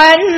十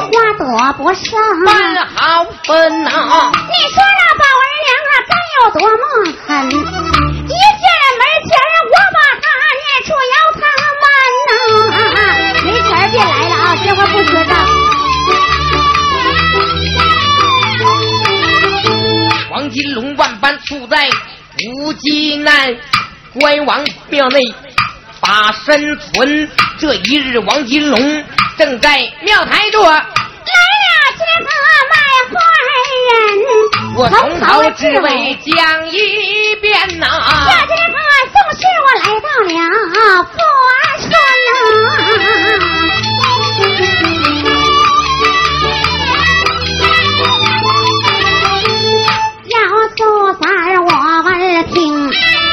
花朵不上。半好分呐，你说那宝儿娘啊，真有多么狠！一进门前，我把她撵出窑堂门呐、没钱儿别来了啊，这话不说账。王金龙万般处在无极难，关王庙内把身存。这一日，王金龙正在庙台坐，来了这个卖花人，我从头至尾讲一遍呐、这这个宋氏我来到了佛村要苏三儿我儿听，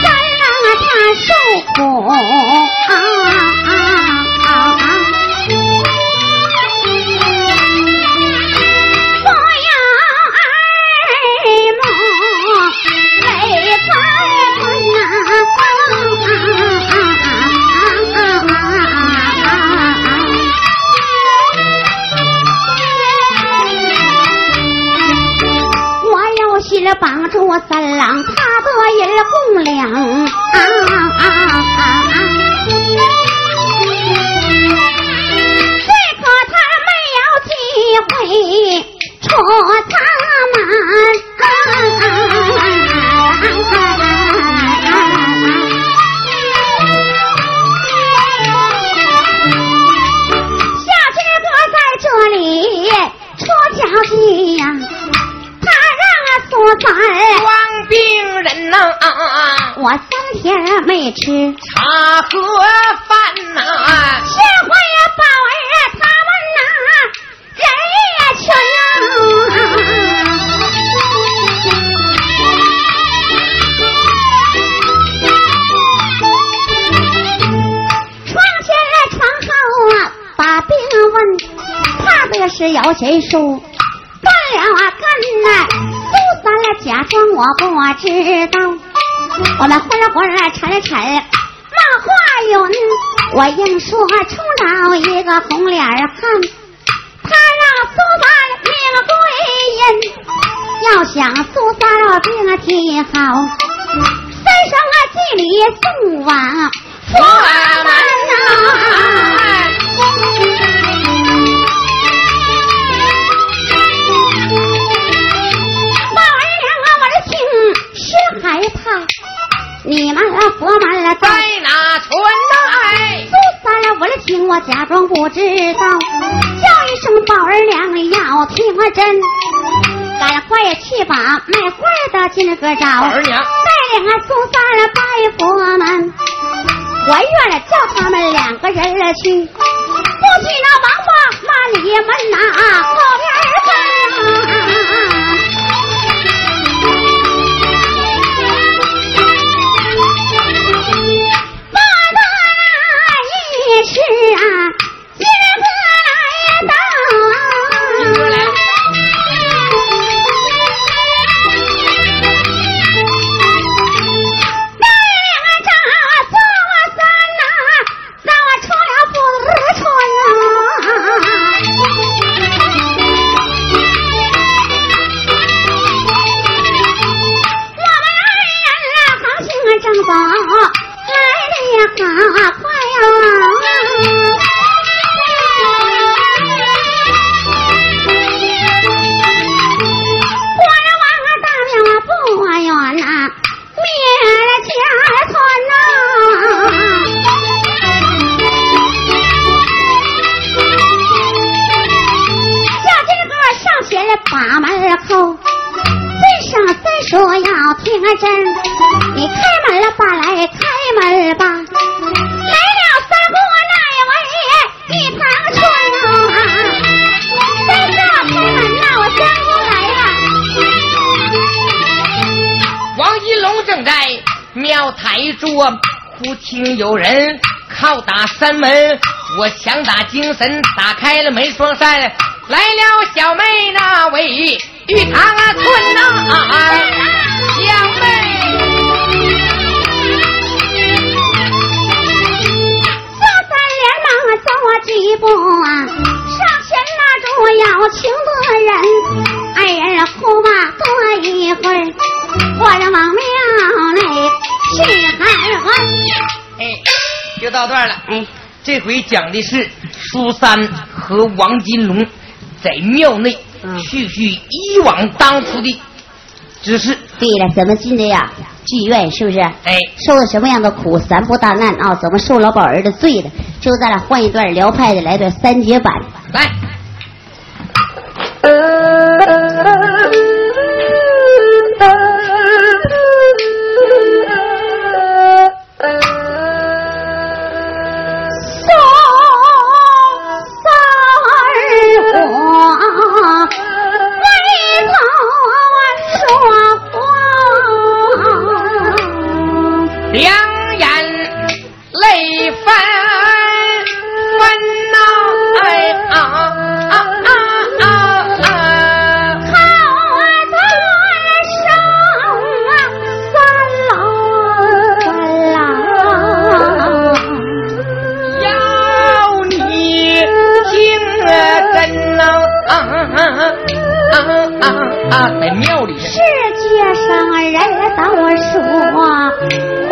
咱让他受苦让苏三儿，王病人呐、我三天没吃，茶和饭呐、这回呀，宝儿他们呐，人也穷啊。床前来床后啊，把病问，怕的是有谁说断了啊根呐，咱俩假装我不知道，我们混了混了沉沉，骂话云，我硬说出了一个红脸汉，他让苏三命归阴，要想苏三病体好，三生啊祭礼送往佛门呐、知道，叫一声宝儿娘要听真，赶快去把卖花的金哥找，宝儿娘。带领啊苏三儿拜佛门。还愿了叫他们两个人儿去，不许那王八骂你们呐台桌，忽听有人敲打山门，我强打精神打开了门双扇，来了小妹那位玉堂啊村呐、小妹。小三连忙走几步啊，上前拉住要情的人，二人哭吧多一会儿，我这往庙内去喊唤。哎，就到段了。哎，这回讲的是苏三和王金龙在庙内嗯续续以往当初的之事。对了，怎么进的呀？剧院是不是？哎，受了什么样的苦？三不大难啊！怎么受老宝儿的罪的？就咱俩换一段辽派的，来段三节版。来，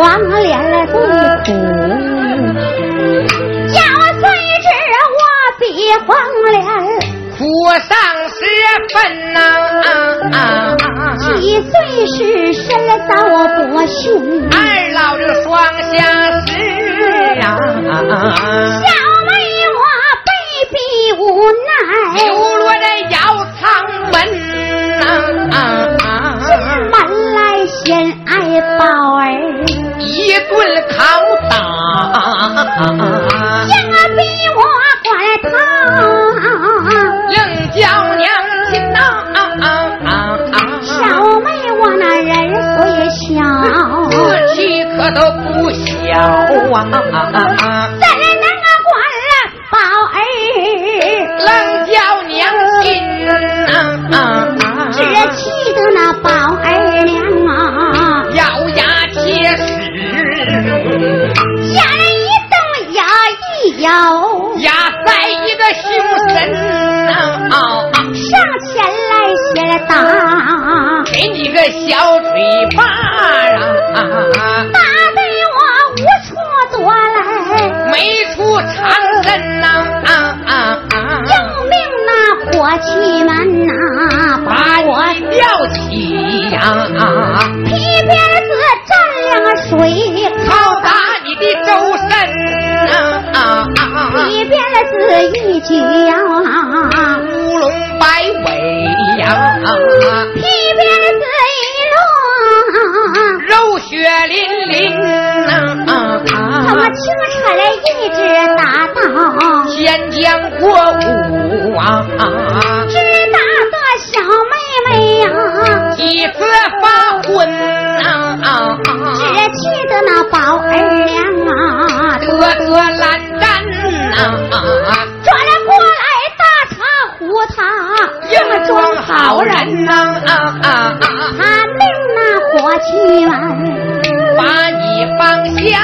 黄脸不苦，要谁知我比黄脸苦上十分呐。啊啊啊！几岁时身遭不幸，二老这双相识啊，顿拷打，硬逼我管他。硬叫娘亲呐，小妹我那人虽小，志气可都不小啊，先将过午啊，只打得小妹妹呀，几次发昏啊，只气得那宝儿娘啊，得得烂战啊，转了过来大茶壶他硬装好人呐。啊啊他命那火气门。把你放下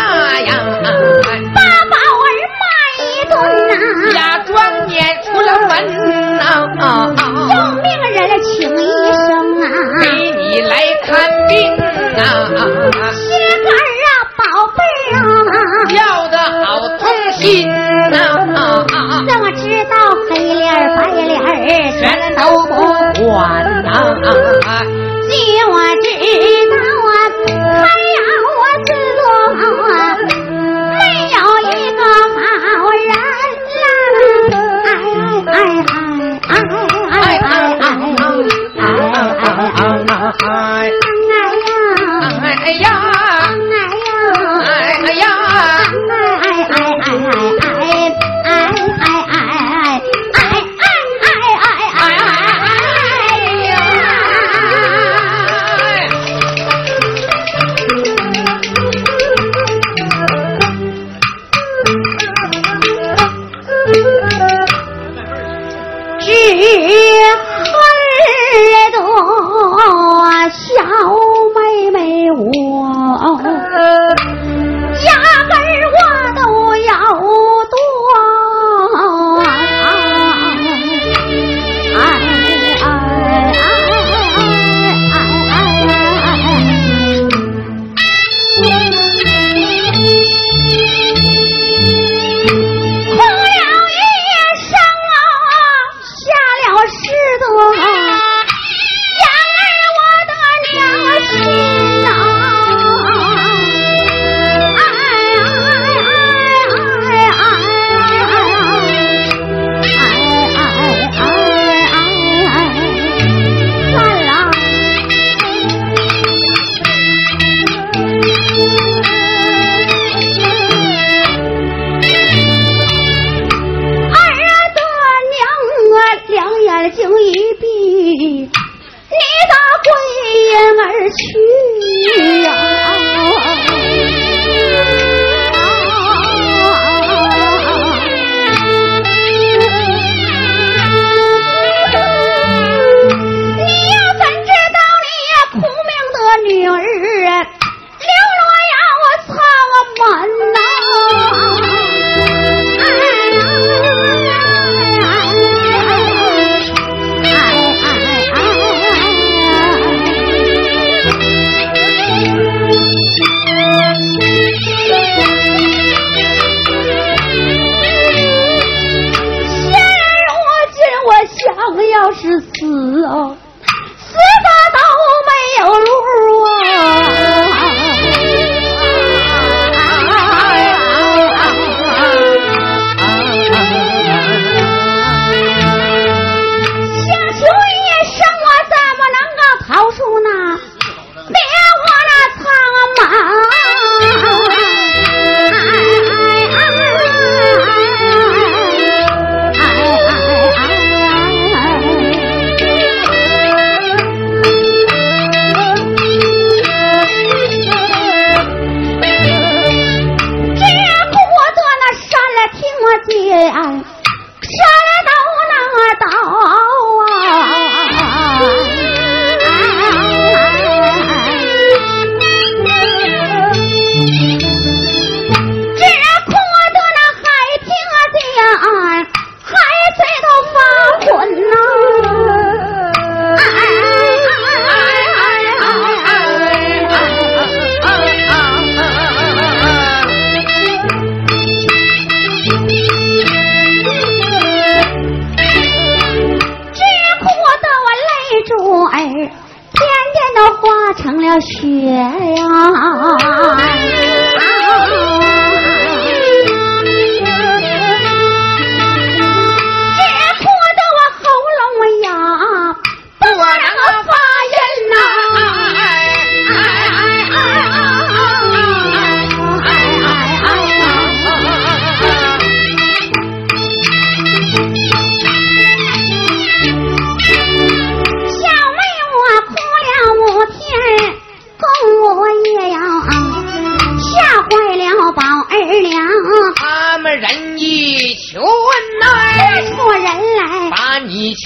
珠儿，天天都化成了雪呀。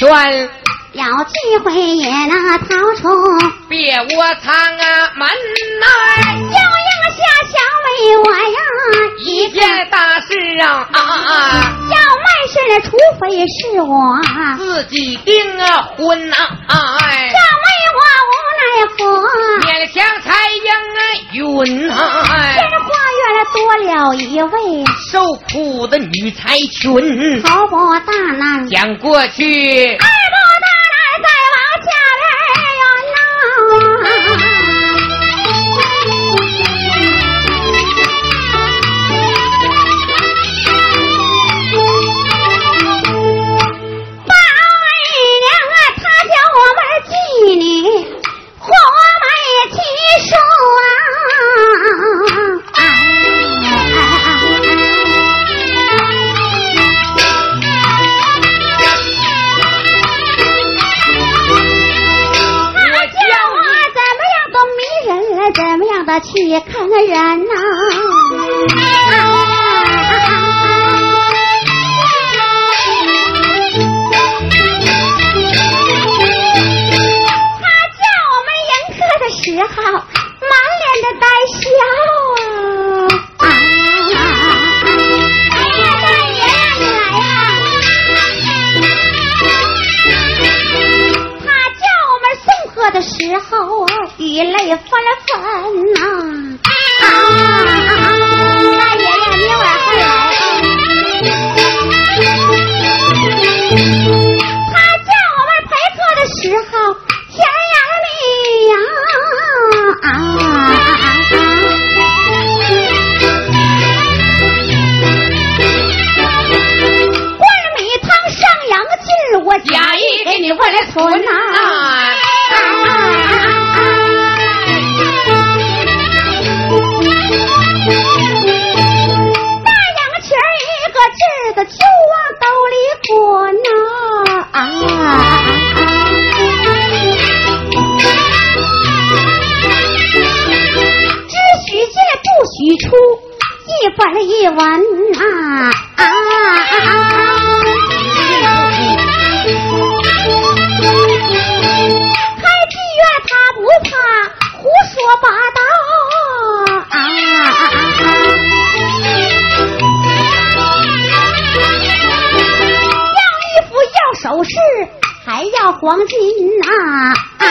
圈。有机会也那逃出，别窝藏啊门内。要要下小米，我呀一件大事啊啊啊！要卖身，除非是我自己订啊婚呐、啊啊！这没无奈何，勉强才应啊云啊！多了一位受苦的女才群，逃过大难，讲过去。得去看个人呐。他叫我们迎客的时候，满脸的带笑啊！哎呀，大爷呀，你来呀！他叫我们送客的时候，雨泪纷纷呐！啊，大爷呀，你晚还来啊！他叫我们陪客的时候，甜言蜜语啊！灌米汤上我假意给你为了存呐。许进不许出，一分一文啊！啊！开黄金呐！啊！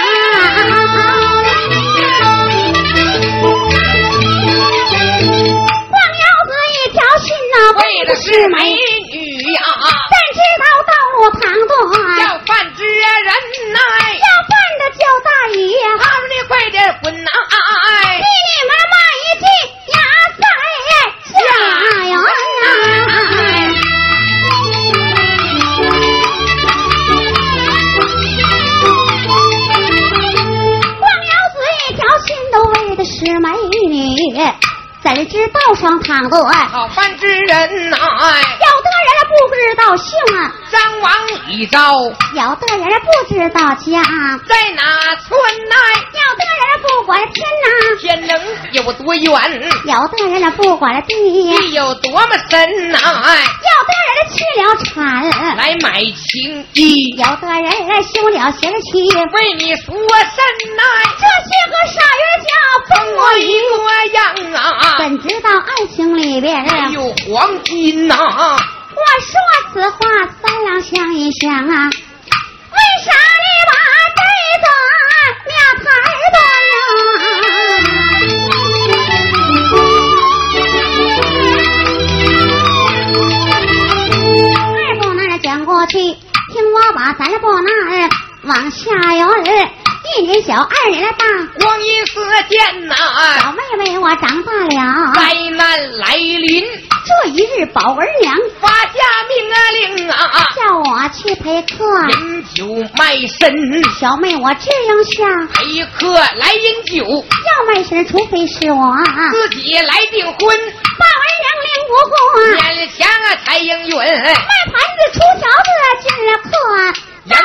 黄腰子一条心呐，为的是美女呀，但知道道路旁断，要饭之人呐，要饭的叫大爷。他们你快点滚呐！怎知道上躺着？有的好饭之人呐有的，人不知道姓啊，张王李赵有的人不知道家，在哪村呐？有的人不管天呐，天能有多远？有的人不管地，有地有多么深呐？有的人去了产。来买情衣，有的人修了邪气，为你赎身呐，这些个傻人家里边？还有黄金呐，我说此话三郎想一想啊，为啥你把这个庙抬端二伯那儿讲过去，听我把三步那儿往下圆儿，一年小，二年大，光阴似箭呐，小妹妹我长大了。灾难来临，这一日，宝儿娘。发下命令啊，叫我去陪客，饮酒卖身，小妹我这样下，陪客来饮酒，要卖身，除非是我。自己来订婚，宝儿娘领不过，眼前啊才应允，卖盘子出条子进了客，杨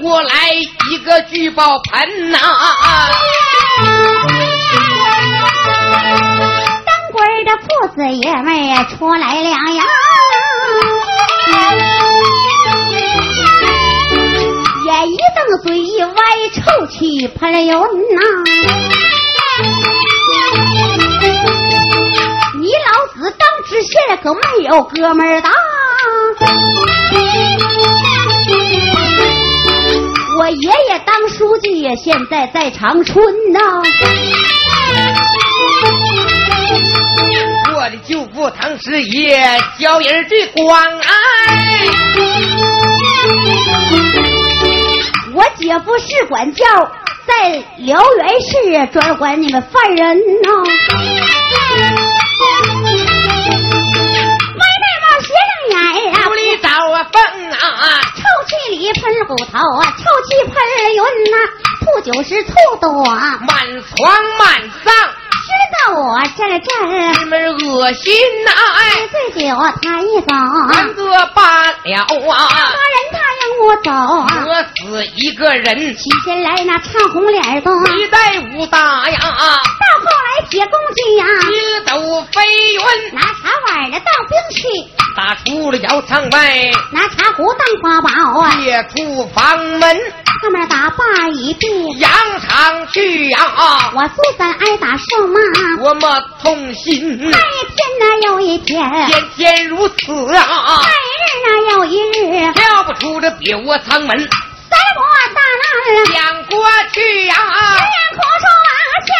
过来一个聚宝盆呐！当官的父子爷们出来了呀！眼一瞪，嘴一歪，臭气喷云呐！你老子当知县可没有哥们儿的，我爷爷当书记，现在在长春呐。我的舅父唐师爷，教人最光哎。我姐夫是管教，在辽源市专管你们犯人呢。骨头啊，臭气喷云呐，吐酒时吐多，满床满上。知道我这这，你们恶心呐！哎，醉酒他一走，三个罢了啊！杀人他让我走，我死一个人。起先来那唱红脸的，一代武大呀！到后来铁公鸡呀，筋斗飞云，拿茶碗的当兵器，打出了窑仓外，拿茶壶当法宝啊，借出房门。他们打罢一遍，扬长去呀！我苏三挨打受骂，多么痛心！那一天呐又一天，天天如此啊！那一日呐又一日，跳不出这别窝仓门，三我大难讲过去呀！人苦说往下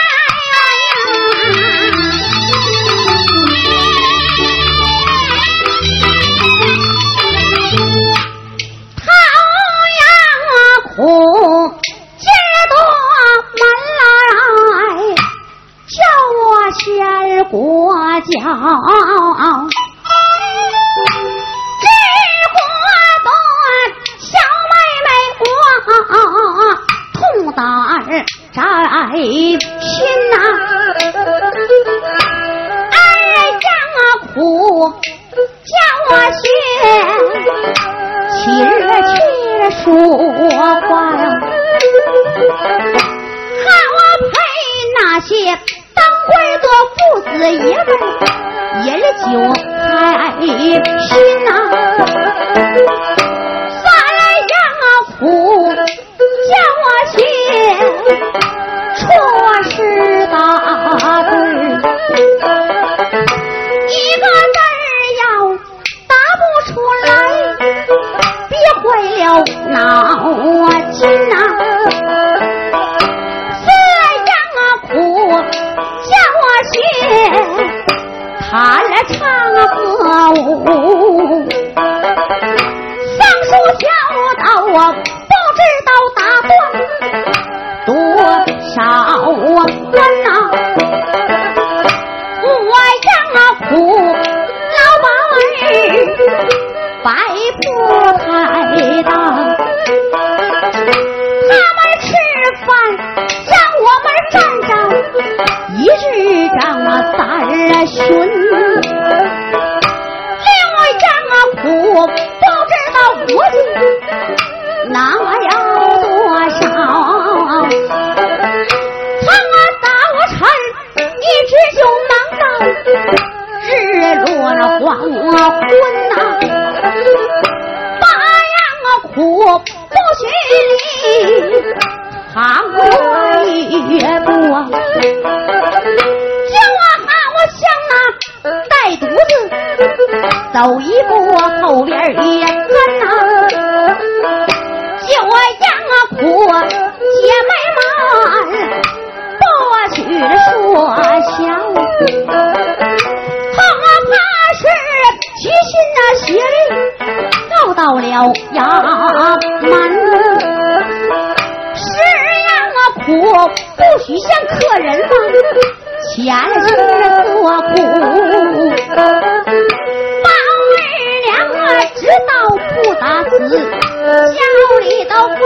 帮前生作苦，宝儿娘啊，知道不打死，家里都怪。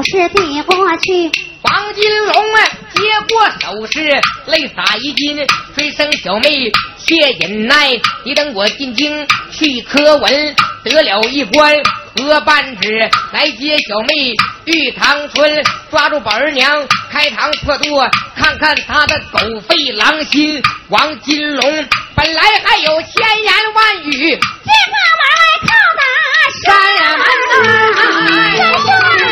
小事递过去，王金龙啊，接过首饰，泪洒衣襟，追声小妹谢忍耐，你等我进京去科文，得了一官何半职，来接小妹玉堂春，抓住宝儿娘开膛破肚，看看他的狗肺狼心。王金龙本来还有千言万语，这话往外靠打山门啊！